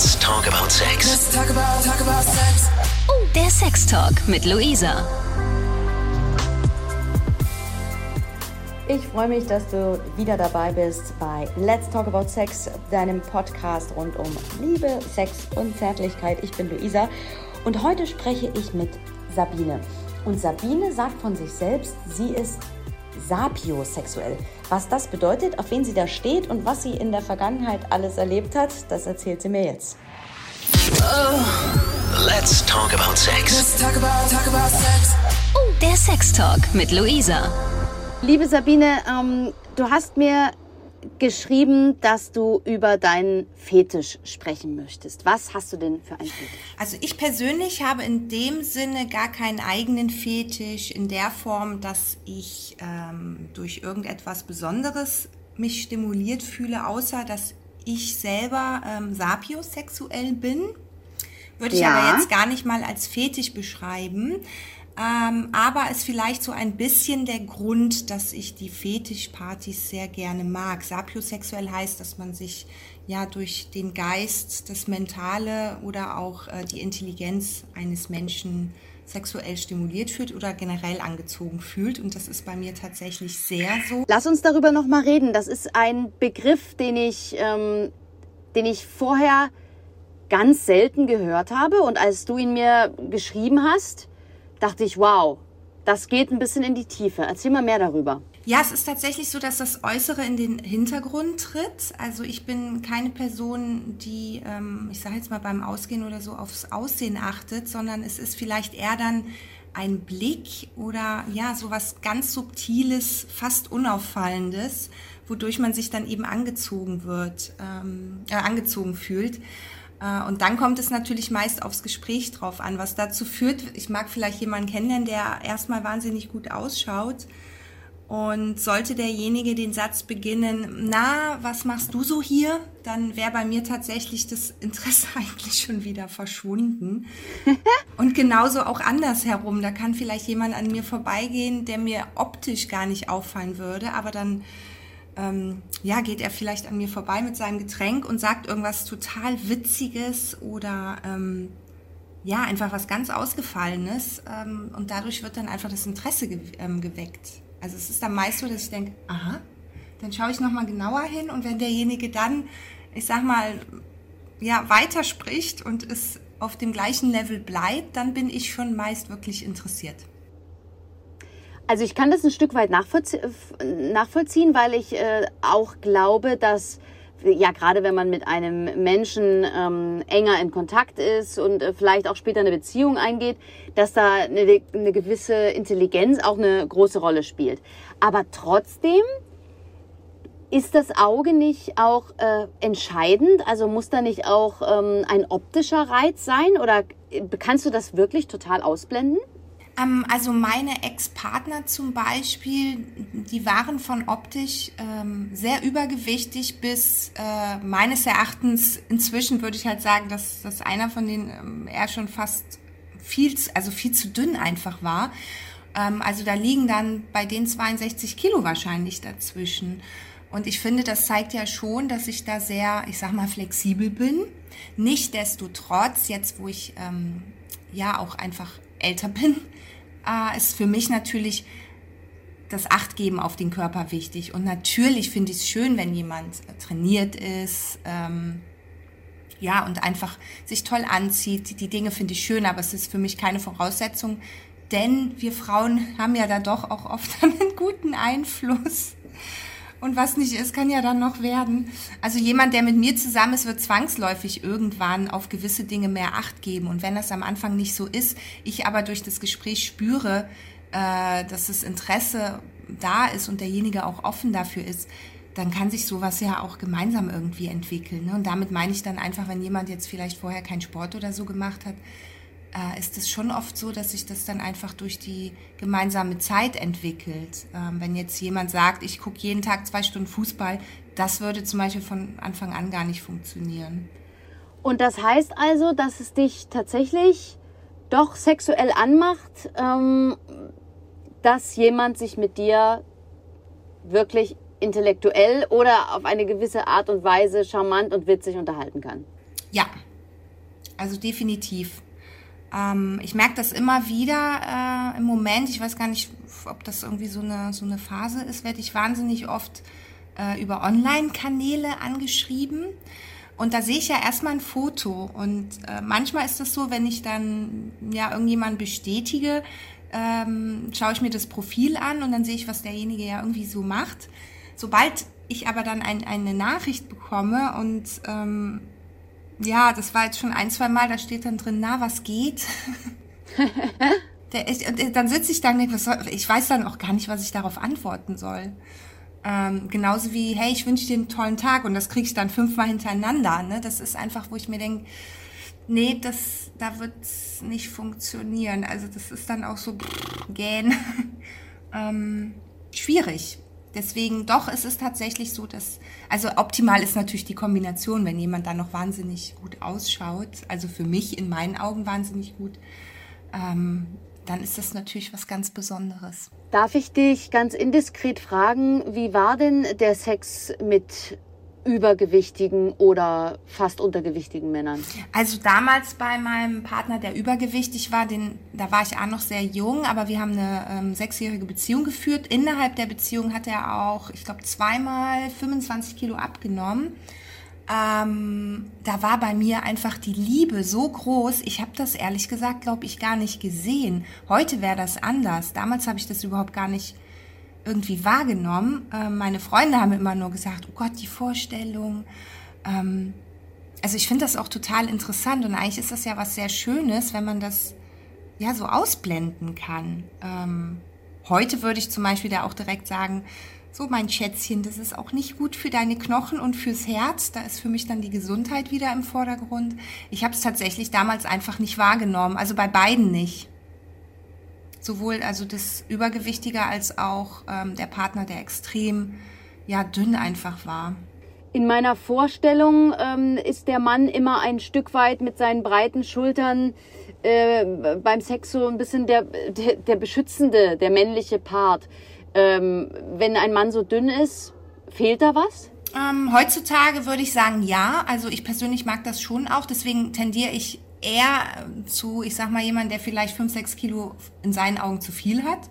Let's talk about sex. Let's talk about, talk about sex. Oh, der Sextalk mit Luisa. Ich freue mich, dass du wieder dabei bist bei Let's Talk About Sex, deinem Podcast rund um Liebe, Sex und Zärtlichkeit. Ich bin Luisa und heute spreche ich mit Sabine. Und Sabine sagt von sich selbst, sie ist sapiosexuell. Was das bedeutet, auf wen sie da steht und was sie in der Vergangenheit alles erlebt hat, das erzählt sie mir jetzt. Let's talk about sex. Let's talk about, talk about sex. Oh, der Sextalk mit Luisa. Liebe Sabine, ähm, du hast mir geschrieben, dass du über deinen Fetisch sprechen möchtest. Was hast du denn für einen Fetisch? Also ich persönlich habe in dem Sinne gar keinen eigenen Fetisch in der Form, dass ich ähm, durch irgendetwas Besonderes mich stimuliert fühle, außer dass ich selber ähm, sapiosexuell bin. Würde ich Ja. aber jetzt gar nicht mal als Fetisch beschreiben. Ähm, aber ist vielleicht so ein bisschen der Grund, dass ich die Fetischpartys sehr gerne mag. Sapiosexuell heißt, dass man sich ja durch den Geist, das Mentale oder auch äh, die Intelligenz eines Menschen sexuell stimuliert fühlt oder generell angezogen fühlt. Und das ist bei mir tatsächlich sehr so. Lass uns darüber noch mal reden. Das ist ein Begriff, den ich, ähm, den ich vorher ganz selten gehört habe. Und als du ihn mir geschrieben hast, dachte ich, wow, das geht ein bisschen in die Tiefe. Erzähl mal mehr darüber. Ja, es ist tatsächlich so, dass das Äußere in den Hintergrund tritt. Also ich bin keine Person, die, ähm, ich sage jetzt mal beim Ausgehen oder so aufs Aussehen achtet, sondern es ist vielleicht eher dann ein Blick oder ja, sowas ganz Subtiles, fast Unauffallendes, wodurch man sich dann eben angezogen wird, ähm, äh, angezogen fühlt. Äh, Und dann kommt es natürlich meist aufs Gespräch drauf an, was dazu führt. Ich mag vielleicht jemanden kennenlernen, der erstmal wahnsinnig gut ausschaut. Und sollte derjenige den Satz beginnen, na, was machst du so hier? Dann wäre bei mir tatsächlich das Interesse eigentlich schon wieder verschwunden. Und genauso auch andersherum. Da kann vielleicht jemand an mir vorbeigehen, der mir optisch gar nicht auffallen würde, aber dann ähm, ja, geht er vielleicht an mir vorbei mit seinem Getränk und sagt irgendwas total Witziges oder ähm, ja, einfach was ganz Ausgefallenes. Ähm, und dadurch wird dann einfach das Interesse ge ähm, geweckt. Also es ist dann meist so, dass ich denke, aha, dann schaue ich nochmal genauer hin und wenn derjenige dann, ich sag mal, ja, weiterspricht und es auf dem gleichen Level bleibt, dann bin ich schon meist wirklich interessiert. Also ich kann das ein Stück weit nachvollzie nachvollziehen, weil ich äh, auch glaube, dass ja gerade wenn man mit einem Menschen ähm, enger in Kontakt ist und äh, vielleicht auch später eine Beziehung eingeht, dass da eine, eine gewisse Intelligenz auch eine große Rolle spielt. Aber trotzdem ist das Auge nicht auch äh, entscheidend? Also muss da nicht auch ähm, ein optischer Reiz sein? Oder äh, kannst du das wirklich total ausblenden? Ähm, also meine Ex-Partner zum Beispiel, die waren von optisch ähm, sehr übergewichtig bis äh, meines Erachtens inzwischen würde ich halt sagen, dass, dass einer von denen ähm, eher schon fast viel, zu- also viel zu dünn einfach war. Ähm, also da liegen dann bei den 62 Kilo wahrscheinlich dazwischen. Und ich finde, das zeigt ja schon, dass ich da sehr, ich sag mal, flexibel bin. Nichtsdestotrotz, jetzt wo ich ähm, ja auch einfach älter bin, äh, ist für mich natürlich das Achtgeben auf den Körper wichtig. Und natürlich finde ich es schön, wenn jemand äh, trainiert ist, ähm, ja, und einfach sich toll anzieht. Die Dinge finde ich schön, aber es ist für mich keine Voraussetzung, denn wir Frauen haben ja da doch auch oft einen guten Einfluss. Und was nicht ist, kann ja dann noch werden. Also jemand, der mit mir zusammen ist, wird zwangsläufig irgendwann auf gewisse Dinge mehr Acht geben. Und wenn das am Anfang nicht so ist, ich aber durch das Gespräch spüre, äh, dass das Interesse da ist und derjenige auch offen dafür ist, dann kann sich sowas ja auch gemeinsam irgendwie entwickeln. Ne? Und damit meine ich dann einfach, wenn jemand jetzt vielleicht vorher keinen Sport oder so gemacht hat, äh, ist es schon oft so, dass sich das dann einfach durch die gemeinsame Zeit entwickelt. Ähm, wenn jetzt jemand sagt, ich gucke jeden Tag zwei Stunden Fußball, das würde zum Beispiel von Anfang an gar nicht funktionieren. Und das heißt also, dass es dich tatsächlich doch sexuell anmacht, ähm, dass jemand sich mit dir wirklich intellektuell oder auf eine gewisse Art und Weise charmant und witzig unterhalten kann. Ja, Also definitiv. Ähm, ich merke das immer wieder äh, im Moment. Ich weiß gar nicht, ob das irgendwie so eine, so eine Phase ist, werde ich wahnsinnig oft äh, über Online-Kanäle angeschrieben. Und da sehe ich ja erstmal ein Foto. Und äh, manchmal ist es so, wenn ich dann ja irgendjemanden bestätige, ähm, schaue ich mir das Profil an und dann sehe ich, was derjenige ja irgendwie so macht. Sobald ich aber dann ein, eine Nachricht bekomme und ähm, ja, das war jetzt schon ein, zwei Mal, da steht dann drin, na, was geht? Der, ich, dann sitze ich da und denke, was soll, ich weiß dann auch gar nicht, was ich darauf antworten soll. Ähm, genauso wie, hey, ich wünsche dir einen tollen Tag und das kriege ich dann fünfmal hintereinander. Ne? Das ist einfach, wo ich mir denke, nee, das, da wird's nicht funktionieren. Also das ist dann auch so gähn. ähm, schwierig. Deswegen doch, es ist tatsächlich so, dass, also optimal ist natürlich die Kombination, wenn jemand dann noch wahnsinnig gut ausschaut, also für mich in meinen Augen wahnsinnig gut, ähm, dann ist das natürlich was ganz Besonderes. Darf ich dich ganz indiskret fragen, wie war denn der Sex mit übergewichtigen oder fast untergewichtigen Männern? Also damals bei meinem Partner, der übergewichtig war, den, da war ich auch noch sehr jung, aber wir haben eine ähm, sechsjährige Beziehung geführt. Innerhalb der Beziehung hat er auch, ich glaube, zweimal 25 Kilo abgenommen. Ähm, da war bei mir einfach die Liebe so groß. Ich habe das ehrlich gesagt, glaube ich, gar nicht gesehen. Heute wäre das anders. Damals habe ich das überhaupt gar nicht irgendwie wahrgenommen. Ähm, meine Freunde haben immer nur gesagt, oh Gott, die Vorstellung. Ähm, also ich finde das auch total interessant und eigentlich ist das ja was sehr Schönes, wenn man das ja so ausblenden kann. Ähm, heute würde ich zum Beispiel da auch direkt sagen, so mein Schätzchen, das ist auch nicht gut für deine Knochen und fürs Herz. Da ist für mich dann die Gesundheit wieder im Vordergrund. Ich habe es tatsächlich damals einfach nicht wahrgenommen, also bei beiden nicht sowohl also das Übergewichtige als auch ähm, der Partner, der extrem ja dünn einfach war. In meiner Vorstellung ähm, ist der Mann immer ein Stück weit mit seinen breiten Schultern äh, beim Sex so ein bisschen der, der, der beschützende, der männliche Part. Ähm, wenn ein Mann so dünn ist, fehlt da was? Ähm, heutzutage würde ich sagen, ja. Also ich persönlich mag das schon auch. Deswegen tendiere ich eher zu, ich sag mal, jemand, der vielleicht 5, 6 Kilo in seinen Augen zu viel hat,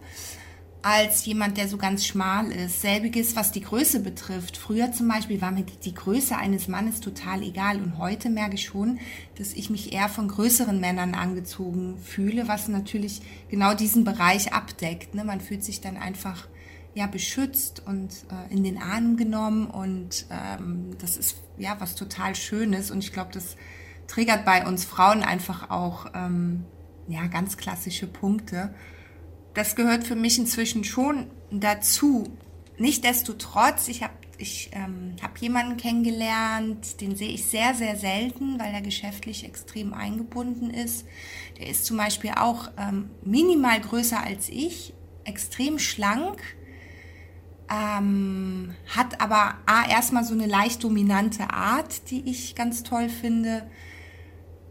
als jemand, der so ganz schmal ist. Selbiges, was die Größe betrifft. Früher zum Beispiel war mir die Größe eines Mannes total egal und heute merke ich schon, dass ich mich eher von größeren Männern angezogen fühle, was natürlich genau diesen Bereich abdeckt. Ne? Man fühlt sich dann einfach ja beschützt und äh, in den Arm genommen und ähm, das ist ja was total Schönes und ich glaube, das triggert bei uns Frauen einfach auch ähm, ja, ganz klassische Punkte. Das gehört für mich inzwischen schon dazu. Nichtsdestotrotz, ich habe ich, ähm, hab jemanden kennengelernt, den sehe ich sehr, sehr selten, weil er geschäftlich extrem eingebunden ist. Der ist zum Beispiel auch ähm, minimal größer als ich, extrem schlank, ähm, hat aber A, erstmal so eine leicht dominante Art, die ich ganz toll finde.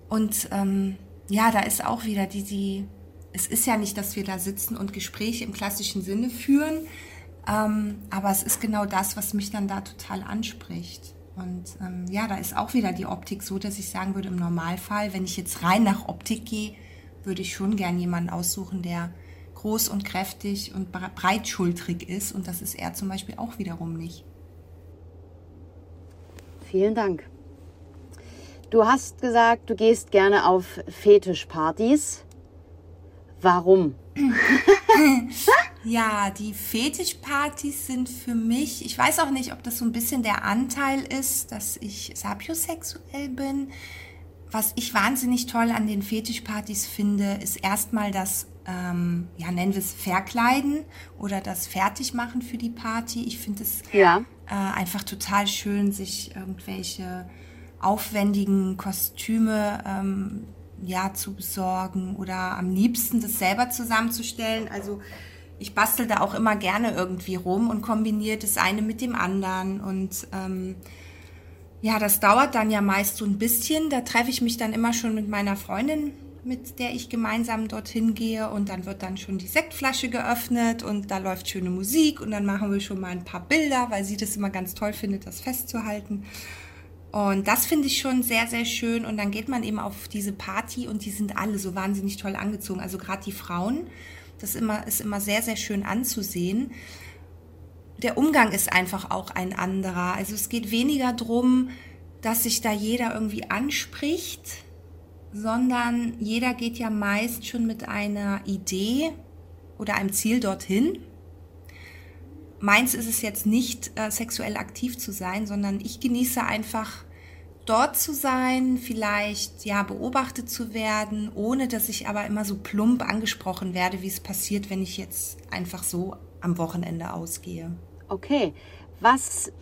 Und ähm, ja, da ist auch wieder die, die, es ist ja nicht, dass wir da sitzen und Gespräche im klassischen Sinne führen, ähm, aber es ist genau das, was mich dann da total anspricht. Und ähm, ja, da ist auch wieder die Optik so, dass ich sagen würde, im Normalfall, wenn ich jetzt rein nach Optik gehe, würde ich schon gern jemanden aussuchen, der groß und kräftig und breitschultrig ist. Und das ist er zum Beispiel auch wiederum nicht. Vielen Dank. Du hast gesagt, du gehst gerne auf Fetischpartys. Warum? ja, die Fetischpartys sind für mich, ich weiß auch nicht, ob das so ein bisschen der Anteil ist, dass ich sapiosexuell bin. Was ich wahnsinnig toll an den Fetischpartys finde, ist erstmal das, ähm, ja, nennen wir es Verkleiden oder das Fertigmachen für die Party. Ich finde es ja. äh, einfach total schön, sich irgendwelche aufwendigen Kostüme ähm, ja, zu besorgen oder am liebsten das selber zusammenzustellen. Also ich bastel da auch immer gerne irgendwie rum und kombiniere das eine mit dem anderen. Und ähm, ja, das dauert dann ja meist so ein bisschen. Da treffe ich mich dann immer schon mit meiner Freundin, mit der ich gemeinsam dorthin gehe. Und dann wird dann schon die Sektflasche geöffnet und da läuft schöne Musik und dann machen wir schon mal ein paar Bilder, weil sie das immer ganz toll findet, das festzuhalten. Und das finde ich schon sehr, sehr schön. Und dann geht man eben auf diese Party und die sind alle so wahnsinnig toll angezogen. Also gerade die Frauen, das immer, ist immer sehr, sehr schön anzusehen. Der Umgang ist einfach auch ein anderer. Also es geht weniger darum, dass sich da jeder irgendwie anspricht, sondern jeder geht ja meist schon mit einer Idee oder einem Ziel dorthin. Meins ist es jetzt nicht äh, sexuell aktiv zu sein, sondern ich genieße einfach dort zu sein, vielleicht ja beobachtet zu werden, ohne dass ich aber immer so plump angesprochen werde, wie es passiert, wenn ich jetzt einfach so am Wochenende ausgehe. Okay, was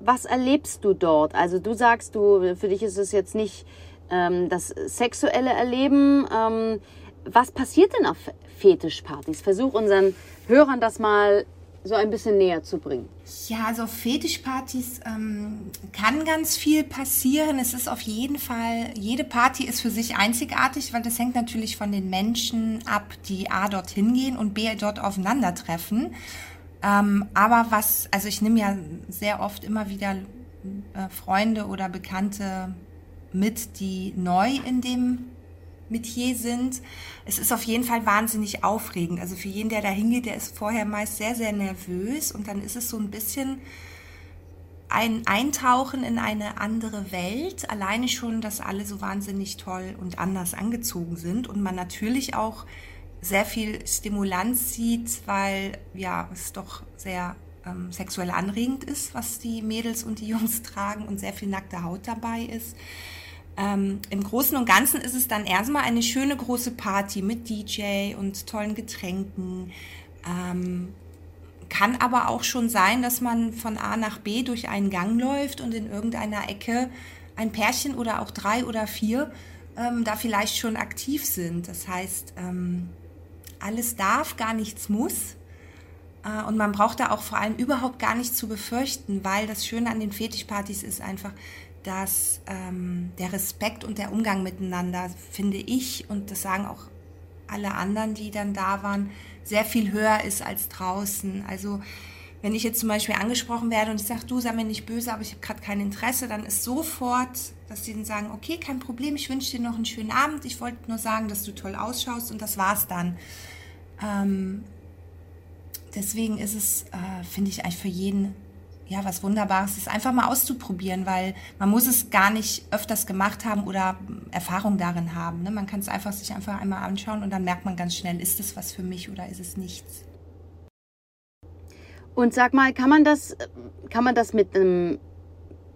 was erlebst du dort? Also du sagst, du für dich ist es jetzt nicht ähm, das sexuelle Erleben. Ähm, was passiert denn auf Fetischpartys? Versuch unseren Hörern das mal so ein bisschen näher zu bringen. Ja, also Fetischpartys ähm, kann ganz viel passieren. Es ist auf jeden Fall, jede Party ist für sich einzigartig, weil das hängt natürlich von den Menschen ab, die A dorthin gehen und B dort aufeinandertreffen. Ähm, aber was, also ich nehme ja sehr oft immer wieder äh, Freunde oder Bekannte mit, die neu in dem Metier sind. Es ist auf jeden Fall wahnsinnig aufregend. Also für jeden, der da hingeht, der ist vorher meist sehr, sehr nervös und dann ist es so ein bisschen ein Eintauchen in eine andere Welt. Alleine schon, dass alle so wahnsinnig toll und anders angezogen sind und man natürlich auch sehr viel Stimulanz sieht, weil ja es doch sehr ähm, sexuell anregend ist, was die Mädels und die Jungs tragen und sehr viel nackte Haut dabei ist. Ähm, Im Großen und Ganzen ist es dann erstmal eine schöne große Party mit DJ und tollen Getränken. Ähm, kann aber auch schon sein, dass man von A nach B durch einen Gang läuft und in irgendeiner Ecke ein Pärchen oder auch drei oder vier ähm, da vielleicht schon aktiv sind. Das heißt, ähm, alles darf, gar nichts muss. Äh, und man braucht da auch vor allem überhaupt gar nichts zu befürchten, weil das Schöne an den Fetischpartys ist einfach, dass ähm, der Respekt und der Umgang miteinander, finde ich, und das sagen auch alle anderen, die dann da waren, sehr viel höher ist als draußen. Also wenn ich jetzt zum Beispiel angesprochen werde und ich sage, du sei mir nicht böse, aber ich habe gerade kein Interesse, dann ist sofort, dass sie dann sagen, okay, kein Problem, ich wünsche dir noch einen schönen Abend, ich wollte nur sagen, dass du toll ausschaust und das war's dann. Ähm, deswegen ist es, äh, finde ich, eigentlich für jeden ja, was Wunderbares ist, einfach mal auszuprobieren, weil man muss es gar nicht öfters gemacht haben oder Erfahrung darin haben. Ne? Man kann es einfach sich einfach einmal anschauen und dann merkt man ganz schnell, ist es was für mich oder ist es nichts. Und sag mal, kann man das, kann man das mit einem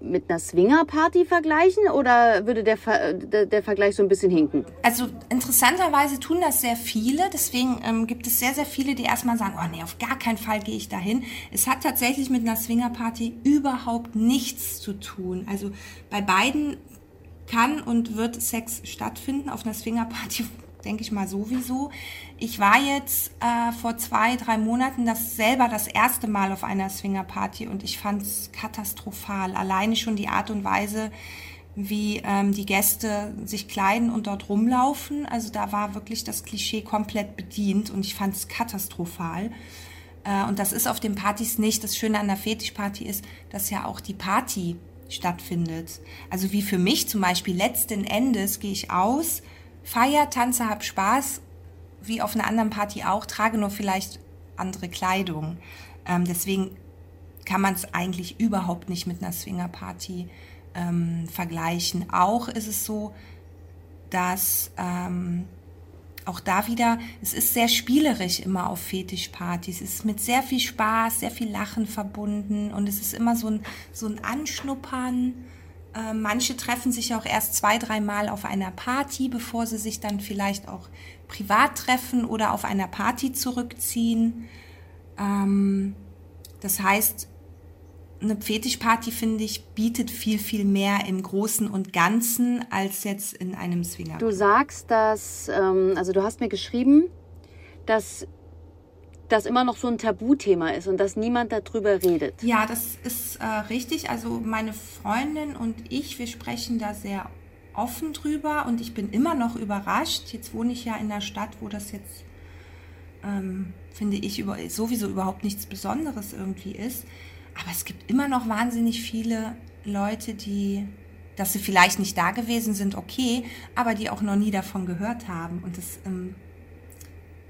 mit einer Swingerparty vergleichen oder würde der, Ver der, der, Vergleich so ein bisschen hinken? Also interessanterweise tun das sehr viele. Deswegen ähm, gibt es sehr, sehr viele, die erstmal sagen, oh nee, auf gar keinen Fall gehe ich dahin. Es hat tatsächlich mit einer Swingerparty überhaupt nichts zu tun. Also bei beiden kann und wird Sex stattfinden. Auf einer Swingerparty denke ich mal sowieso. Ich war jetzt äh, vor zwei, drei Monaten das selber das erste Mal auf einer Swingerparty und ich fand es katastrophal. Alleine schon die Art und Weise, wie ähm, die Gäste sich kleiden und dort rumlaufen. Also da war wirklich das Klischee komplett bedient und ich fand es katastrophal. Äh, und das ist auf den Partys nicht. Das Schöne an der Fetischparty ist, dass ja auch die Party stattfindet. Also wie für mich zum Beispiel letzten Endes gehe ich aus, feier, tanze, hab Spaß, wie auf einer anderen Party auch, trage nur vielleicht andere Kleidung. Ähm, deswegen kann man es eigentlich überhaupt nicht mit einer Swingerparty ähm, vergleichen. Auch ist es so, dass ähm, auch da wieder, es ist sehr spielerisch immer auf Fetischpartys. Es ist mit sehr viel Spaß, sehr viel Lachen verbunden und es ist immer so ein, so ein Anschnuppern äh, manche treffen sich auch erst zwei, dreimal auf einer Party, bevor sie sich dann vielleicht auch privat treffen oder auf einer Party zurückziehen. Ähm, das heißt, eine Fetischparty, finde ich, bietet viel, viel mehr im Großen und Ganzen als jetzt in einem Swinger. Du sagst, dass, ähm, also du hast mir geschrieben, dass das immer noch so ein Tabuthema ist und dass niemand darüber redet. Ja, das ist äh, richtig. Also meine Freundin und ich, wir sprechen da sehr offen drüber und ich bin immer noch überrascht. Jetzt wohne ich ja in einer Stadt, wo das jetzt, ähm, finde ich, über, sowieso überhaupt nichts Besonderes irgendwie ist. Aber es gibt immer noch wahnsinnig viele Leute, die, dass sie vielleicht nicht da gewesen sind, okay, aber die auch noch nie davon gehört haben. Und das, ähm,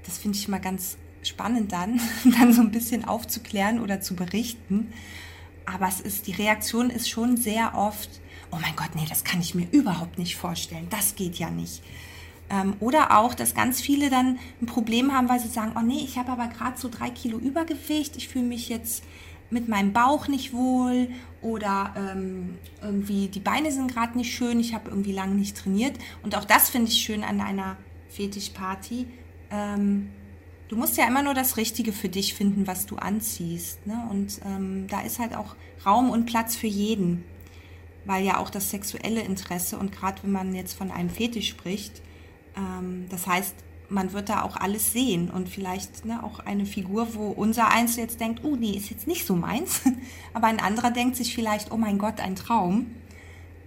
das finde ich mal ganz spannend dann, dann so ein bisschen aufzuklären oder zu berichten. Aber es ist, die Reaktion ist schon sehr oft, oh mein Gott, nee, das kann ich mir überhaupt nicht vorstellen. Das geht ja nicht. Ähm, oder auch, dass ganz viele dann ein Problem haben, weil sie sagen, oh nee, ich habe aber gerade so drei Kilo Übergewicht, ich fühle mich jetzt mit meinem Bauch nicht wohl oder ähm, irgendwie die Beine sind gerade nicht schön, ich habe irgendwie lange nicht trainiert. Und auch das finde ich schön an einer Fetischparty. Ähm, du musst ja immer nur das Richtige für dich finden, was du anziehst. Ne? Und ähm, da ist halt auch Raum und Platz für jeden. Weil ja auch das sexuelle Interesse und gerade wenn man jetzt von einem Fetisch spricht, ähm, das heißt, man wird da auch alles sehen und vielleicht ne, auch eine Figur, wo unser Eins jetzt denkt, oh nee, ist jetzt nicht so meins, aber ein anderer denkt sich vielleicht, oh mein Gott, ein Traum.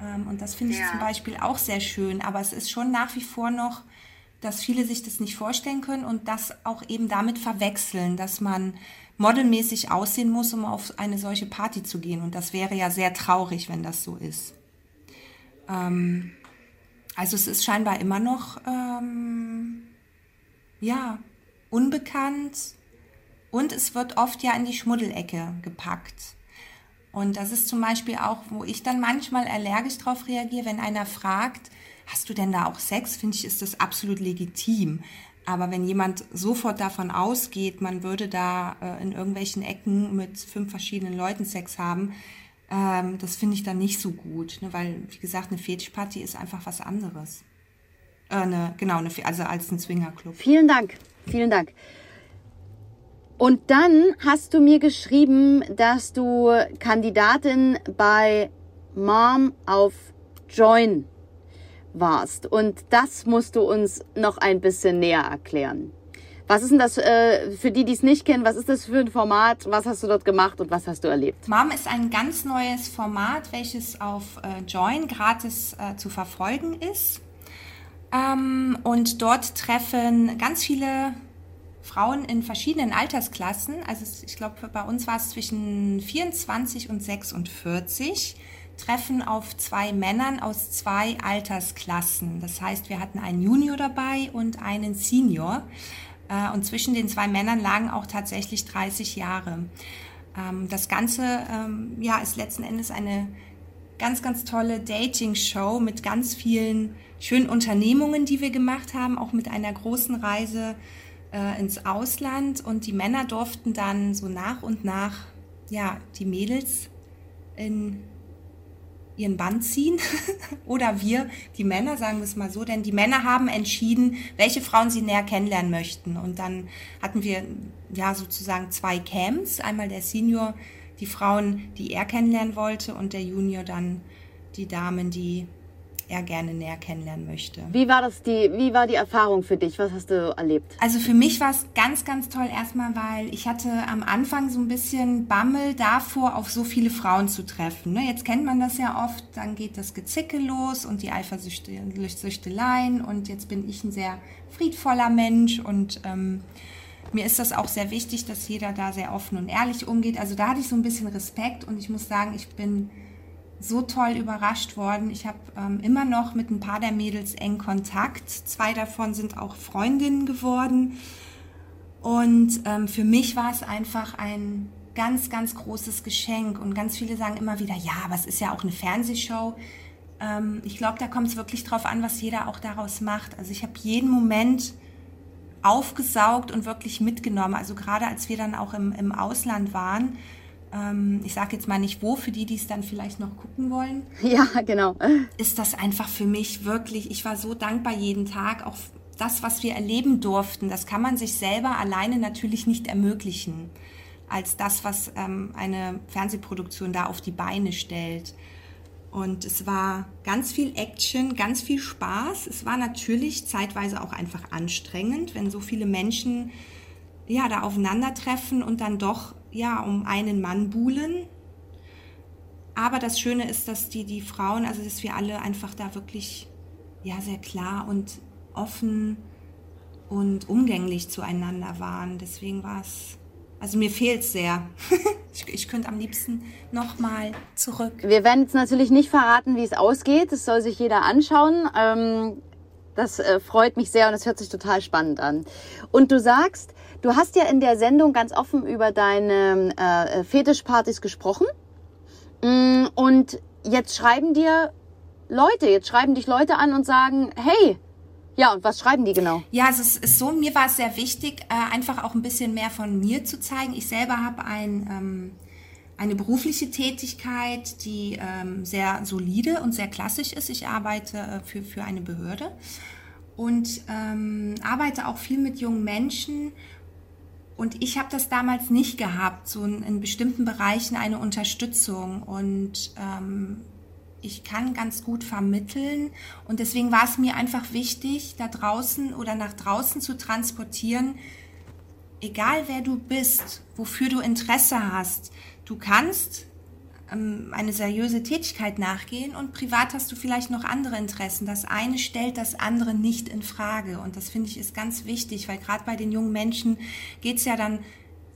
Ähm, und das finde ich ja. zum Beispiel auch sehr schön, aber es ist schon nach wie vor noch, dass viele sich das nicht vorstellen können und das auch eben damit verwechseln, dass man modelmäßig aussehen muss, um auf eine solche Party zu gehen. Und das wäre ja sehr traurig, wenn das so ist. Ähm, also es ist scheinbar immer noch ähm, ja, unbekannt und es wird oft ja in die Schmuddelecke gepackt. Und das ist zum Beispiel auch, wo ich dann manchmal allergisch darauf reagiere, wenn einer fragt, hast du denn da auch Sex? Finde ich, ist das absolut legitim. Aber wenn jemand sofort davon ausgeht, man würde da äh, in irgendwelchen Ecken mit fünf verschiedenen Leuten Sex haben, ähm, das finde ich dann nicht so gut. Ne? Weil, wie gesagt, eine Fetischparty ist einfach was anderes. Äh, eine, genau, eine, also als ein Swingerclub. Vielen Dank, vielen Dank. Und dann hast du mir geschrieben, dass du Kandidatin bei Mom auf Join warst. Und das musst du uns noch ein bisschen näher erklären. Was ist denn das äh, für die, die es nicht kennen? Was ist das für ein Format? Was hast du dort gemacht und was hast du erlebt? Mom ist ein ganz neues Format, welches auf äh, Join gratis äh, zu verfolgen ist. Ähm, und dort treffen ganz viele Frauen in verschiedenen Altersklassen. Also ich glaube, bei uns war es zwischen 24 und 46 treffen auf zwei Männern aus zwei Altersklassen. Das heißt, wir hatten einen Junior dabei und einen Senior. Äh, und zwischen den zwei Männern lagen auch tatsächlich 30 Jahre. Ähm, das Ganze ähm, ja, ist letzten Endes eine ganz, ganz tolle Dating-Show mit ganz vielen schönen Unternehmungen, die wir gemacht haben, auch mit einer großen Reise äh, ins Ausland. Und die Männer durften dann so nach und nach ja, die Mädels in ihren Band ziehen oder wir, die Männer, sagen wir es mal so, denn die Männer haben entschieden, welche Frauen sie näher kennenlernen möchten. Und dann hatten wir ja sozusagen zwei Camps, einmal der Senior, die Frauen, die er kennenlernen wollte und der Junior dann die Damen, die er gerne näher kennenlernen möchte. Wie war das die, wie war die Erfahrung für dich? Was hast du erlebt? Also für mich war es ganz, ganz toll erstmal, weil ich hatte am Anfang so ein bisschen Bammel davor, auf so viele Frauen zu treffen. Ne? Jetzt kennt man das ja oft, dann geht das Gezicke los und die Eifersüchteleien und jetzt bin ich ein sehr friedvoller Mensch und ähm, mir ist das auch sehr wichtig, dass jeder da sehr offen und ehrlich umgeht. Also da hatte ich so ein bisschen Respekt und ich muss sagen, ich bin so toll überrascht worden. Ich habe ähm, immer noch mit ein paar der Mädels eng Kontakt. Zwei davon sind auch Freundinnen geworden. Und ähm, für mich war es einfach ein ganz, ganz großes Geschenk. Und ganz viele sagen immer wieder, ja, aber es ist ja auch eine Fernsehshow. Ähm, ich glaube, da kommt es wirklich drauf an, was jeder auch daraus macht. Also ich habe jeden Moment aufgesaugt und wirklich mitgenommen. Also gerade als wir dann auch im, im Ausland waren, ähm, ich sage jetzt mal nicht wo, für die, die es dann vielleicht noch gucken wollen. Ja, genau. Ist das einfach für mich wirklich, ich war so dankbar jeden Tag, auch das, was wir erleben durften, das kann man sich selber alleine natürlich nicht ermöglichen, als das, was ähm, eine Fernsehproduktion da auf die Beine stellt. Und es war ganz viel Action, ganz viel Spaß. Es war natürlich zeitweise auch einfach anstrengend, wenn so viele Menschen ja da aufeinandertreffen und dann doch ja, um einen Mann buhlen. Aber das Schöne ist, dass die, die Frauen, also dass wir alle einfach da wirklich ja, sehr klar und offen und umgänglich zueinander waren. Deswegen war es also mir fehlt sehr. ich, ich könnte am liebsten nochmal zurück. Wir werden jetzt natürlich nicht verraten, wie es ausgeht. Das soll sich jeder anschauen. Ähm, das äh, freut mich sehr und es hört sich total spannend an. Und du sagst, du hast ja in der Sendung ganz offen über deine äh, Fetischpartys gesprochen. Mm, Und jetzt schreiben dir Leute, jetzt schreiben dich Leute an und sagen, hey, ja, und was schreiben die genau? Ja, es ist so, mir war es sehr wichtig, äh, einfach auch ein bisschen mehr von mir zu zeigen. Ich selber habe ein, ähm, eine berufliche Tätigkeit, die ähm, sehr solide und sehr klassisch ist. Ich arbeite äh, für, für eine Behörde und ähm, arbeite auch viel mit jungen Menschen. Und ich habe das damals nicht gehabt, so in, in bestimmten Bereichen eine Unterstützung. Und ähm, ich kann ganz gut vermitteln und deswegen war es mir einfach wichtig, da draußen oder nach draußen zu transportieren, egal wer du bist, wofür du Interesse hast, du kannst ähm, eine seriöse Tätigkeit nachgehen und privat hast du vielleicht noch andere Interessen. Das eine stellt das andere nicht in Frage und das finde ich ist ganz wichtig, weil gerade bei den jungen Menschen geht es ja dann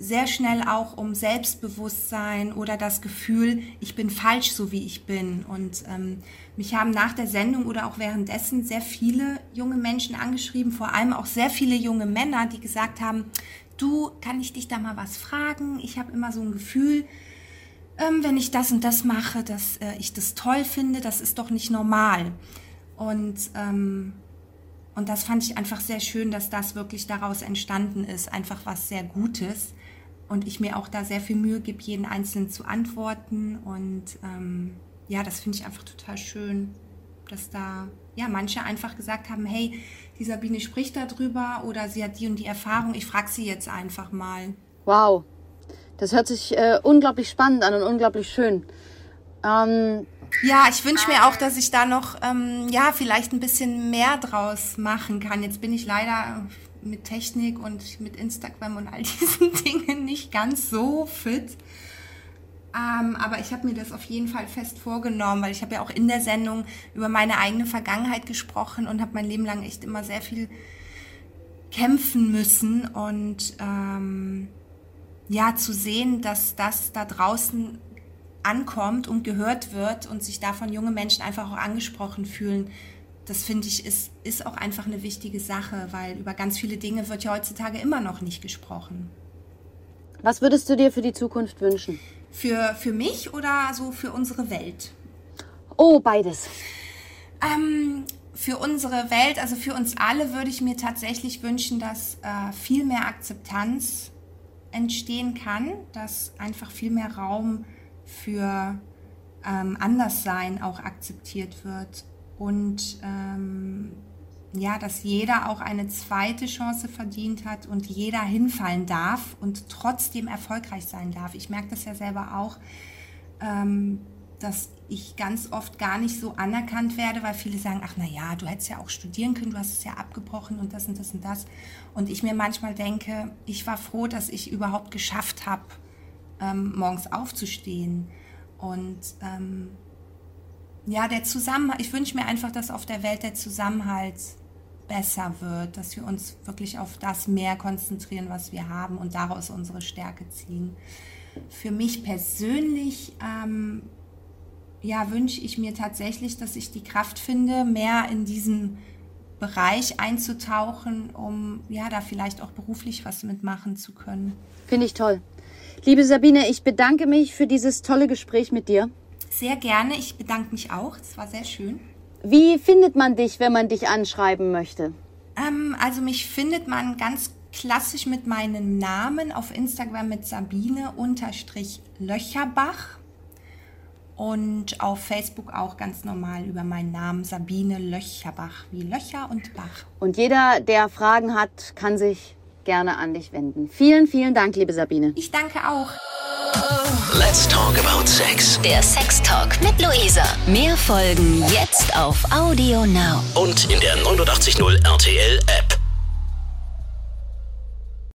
sehr schnell auch um Selbstbewusstsein oder das Gefühl, ich bin falsch, so wie ich bin. Und ähm, mich haben nach der Sendung oder auch währenddessen sehr viele junge Menschen angeschrieben, vor allem auch sehr viele junge Männer, die gesagt haben, du, kann ich dich da mal was fragen? Ich habe immer so ein Gefühl, ähm, wenn ich das und das mache, dass äh, ich das toll finde, das ist doch nicht normal. Und ähm, und das fand ich einfach sehr schön, dass das wirklich daraus entstanden ist. Einfach was sehr Gutes und ich mir auch da sehr viel Mühe gebe, jeden Einzelnen zu antworten. Und ähm, ja, das finde ich einfach total schön, dass da ja manche einfach gesagt haben, hey, die Sabine spricht darüber oder sie hat die und die Erfahrung, ich frage sie jetzt einfach mal. Wow, das hört sich äh, unglaublich spannend an und unglaublich schön. Ähm, Ja, ich wünsche mir auch, dass ich da noch, ähm, ja, vielleicht ein bisschen mehr draus machen kann. Jetzt bin ich leider mit Technik und mit Instagram und all diesen Dingen nicht ganz so fit. Ähm, aber ich habe mir das auf jeden Fall fest vorgenommen, weil ich habe ja auch in der Sendung über meine eigene Vergangenheit gesprochen und habe mein Leben lang echt immer sehr viel kämpfen müssen und ähm, ja, zu sehen, dass das da draußen ankommt und gehört wird und sich davon junge Menschen einfach auch angesprochen fühlen, das finde ich ist, ist auch einfach eine wichtige Sache, weil über ganz viele Dinge wird ja heutzutage immer noch nicht gesprochen. was würdest du dir für die Zukunft wünschen? Für, für mich oder so für unsere Welt? Oh, beides. Ähm, für unsere Welt, also für uns alle, würde ich mir tatsächlich wünschen, dass äh, viel mehr Akzeptanz entstehen kann, dass einfach viel mehr Raum für ähm, Anderssein auch akzeptiert wird und ähm, ja, dass jeder auch eine zweite Chance verdient hat und jeder hinfallen darf und trotzdem erfolgreich sein darf. Ich merke das ja selber auch, ähm, dass ich ganz oft gar nicht so anerkannt werde, weil viele sagen, ach na ja, du hättest ja auch studieren können, du hast es ja abgebrochen und das und das und das. Und ich mir manchmal denke, ich war froh, dass ich überhaupt geschafft habe, ähm, morgens aufzustehen. Und ähm, ja, der Zusammenhalt, ich wünsche mir einfach, dass auf der Welt der Zusammenhalt besser wird, dass wir uns wirklich auf das mehr konzentrieren, was wir haben und daraus unsere Stärke ziehen. Für mich persönlich ähm, ja, wünsche ich mir tatsächlich, dass ich die Kraft finde, mehr in diesen Bereich einzutauchen, um ja da vielleicht auch beruflich was mitmachen zu können. Finde ich toll. Liebe Sabine, ich bedanke mich für dieses tolle Gespräch mit dir. Sehr gerne, ich bedanke mich auch, es war sehr schön. Wie findet man dich, wenn man dich anschreiben möchte? Ähm, also mich findet man ganz klassisch mit meinem Namen auf Instagram mit Sabine unterstrich Löcherbach und auf Facebook auch ganz normal über meinen Namen Sabine Löcherbach, wie Löcher und Bach. Und jeder, der Fragen hat, kann sich gerne an dich wenden. Vielen, vielen Dank, liebe Sabine. Ich danke auch. Let's talk about sex. Der Sex Talk mit Luisa. Mehr Folgen jetzt auf Audio Now. Und in der 89.0 RTL App.